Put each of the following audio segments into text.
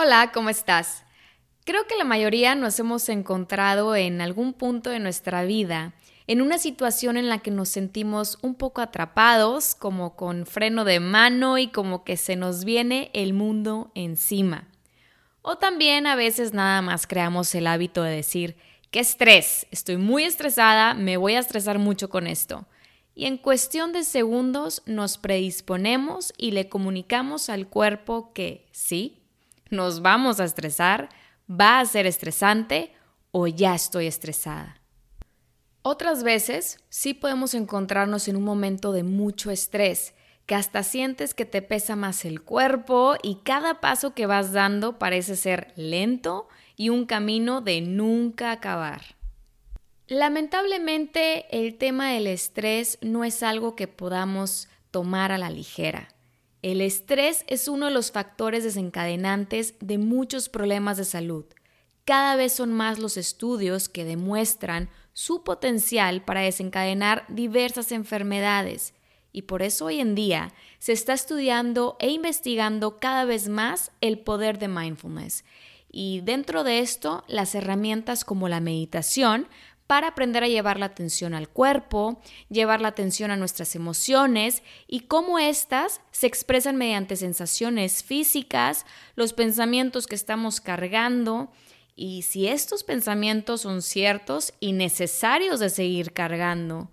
Hola, ¿cómo estás? Creo que la mayoría nos hemos encontrado en algún punto de nuestra vida en una situación en la que nos sentimos un poco atrapados, como con freno de mano y como que se nos viene el mundo encima. O también a veces nada más creamos el hábito de decir, qué estrés, estoy muy estresada, me voy a estresar mucho con esto. Y en cuestión de segundos nos predisponemos y le comunicamos al cuerpo que sí, nos vamos a estresar, va a ser estresante o ya estoy estresada. Otras veces sí podemos encontrarnos en un momento de mucho estrés, que hasta sientes que te pesa más el cuerpo y cada paso que vas dando parece ser lento y un camino de nunca acabar. Lamentablemente el tema del estrés no es algo que podamos tomar a la ligera. El estrés es uno de los factores desencadenantes de muchos problemas de salud. Cada vez son más los estudios que demuestran su potencial para desencadenar diversas enfermedades y por eso hoy en día se está estudiando e investigando cada vez más el poder de mindfulness. Y dentro de esto, las herramientas como la meditación para aprender a llevar la atención al cuerpo, llevar la atención a nuestras emociones y cómo éstas se expresan mediante sensaciones físicas, los pensamientos que estamos cargando y si estos pensamientos son ciertos y necesarios de seguir cargando.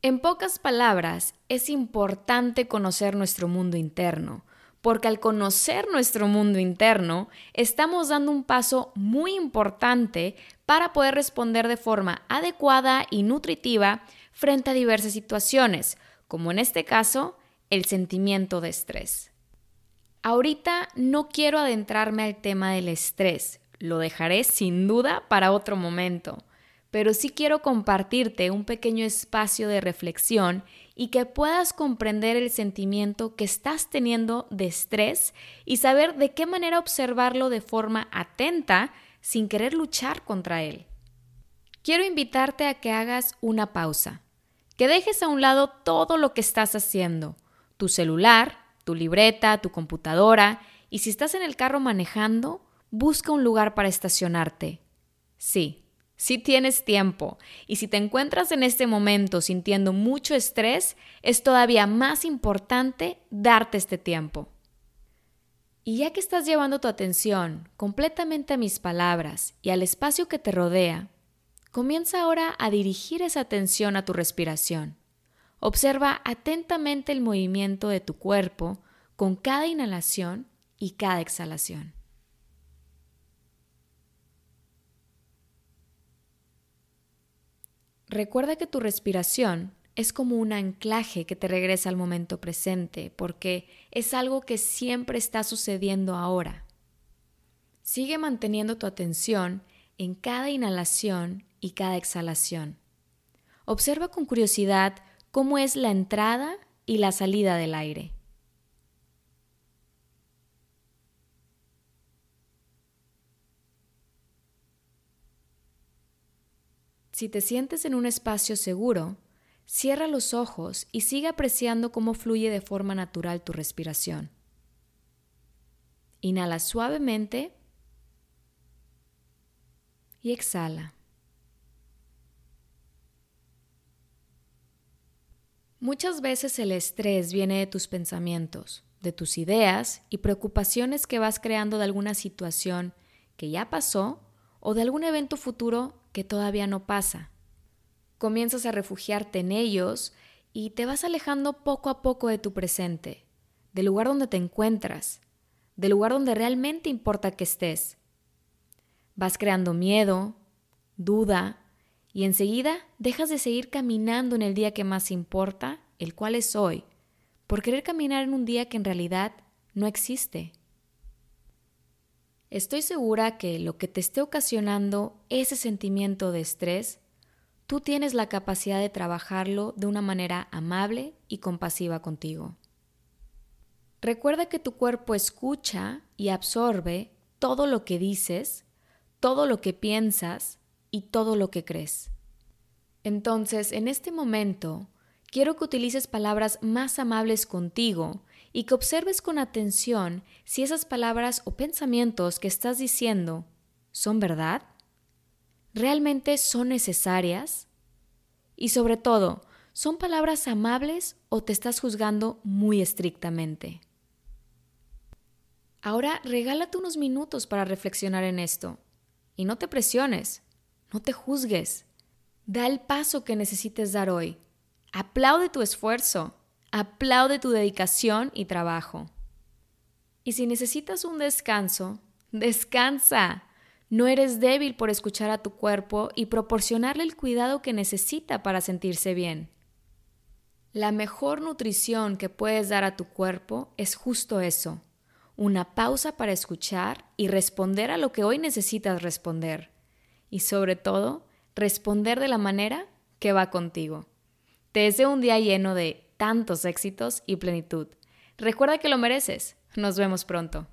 En pocas palabras, es importante conocer nuestro mundo interno, porque al conocer nuestro mundo interno, estamos dando un paso muy importante para poder responder de forma adecuada y nutritiva frente a diversas situaciones, como en este caso, el sentimiento de estrés. Ahorita no quiero adentrarme al tema del estrés, lo dejaré sin duda para otro momento, pero sí quiero compartirte un pequeño espacio de reflexión y que puedas comprender el sentimiento que estás teniendo de estrés y saber de qué manera observarlo de forma atenta sin querer luchar contra él. Quiero invitarte a que hagas una pausa, que dejes a un lado todo lo que estás haciendo, tu celular, tu libreta, tu computadora, y si estás en el carro manejando, busca un lugar para estacionarte. Sí, sí tienes tiempo, y si te encuentras en este momento sintiendo mucho estrés, es todavía más importante darte este tiempo. Y ya que estás llevando tu atención completamente a mis palabras y al espacio que te rodea, comienza ahora a dirigir esa atención a tu respiración. Observa atentamente el movimiento de tu cuerpo con cada inhalación y cada exhalación. Recuerda que tu respiración es como un anclaje que te regresa al momento presente, porque es algo que siempre está sucediendo ahora. Sigue manteniendo tu atención en cada inhalación y cada exhalación. Observa con curiosidad cómo es la entrada y la salida del aire. Si te sientes en un espacio seguro, Cierra los ojos y sigue apreciando cómo fluye de forma natural tu respiración. Inhala suavemente y exhala. Muchas veces el estrés viene de tus pensamientos, de tus ideas y preocupaciones que vas creando de alguna situación que ya pasó o de algún evento futuro que todavía no pasa comienzas a refugiarte en ellos y te vas alejando poco a poco de tu presente, del lugar donde te encuentras, del lugar donde realmente importa que estés. Vas creando miedo, duda, y enseguida dejas de seguir caminando en el día que más importa, el cual es hoy, por querer caminar en un día que en realidad no existe. Estoy segura que lo que te esté ocasionando ese sentimiento de estrés, tú tienes la capacidad de trabajarlo de una manera amable y compasiva contigo. Recuerda que tu cuerpo escucha y absorbe todo lo que dices, todo lo que piensas y todo lo que crees. Entonces, en este momento, quiero que utilices palabras más amables contigo y que observes con atención si esas palabras o pensamientos que estás diciendo son verdad, realmente son necesarias y sobre todo, ¿son palabras amables o te estás juzgando muy estrictamente? Ahora regálate unos minutos para reflexionar en esto y no te presiones, no te juzgues. Da el paso que necesites dar hoy. Aplaude tu esfuerzo, aplaude tu dedicación y trabajo. Y si necesitas un descanso, descansa. No eres débil por escuchar a tu cuerpo y proporcionarle el cuidado que necesita para sentirse bien. La mejor nutrición que puedes dar a tu cuerpo es justo eso, una pausa para escuchar y responder a lo que hoy necesitas responder. Y sobre todo, responder de la manera que va contigo. Te deseo un día lleno de tantos éxitos y plenitud. Recuerda que lo mereces. Nos vemos pronto.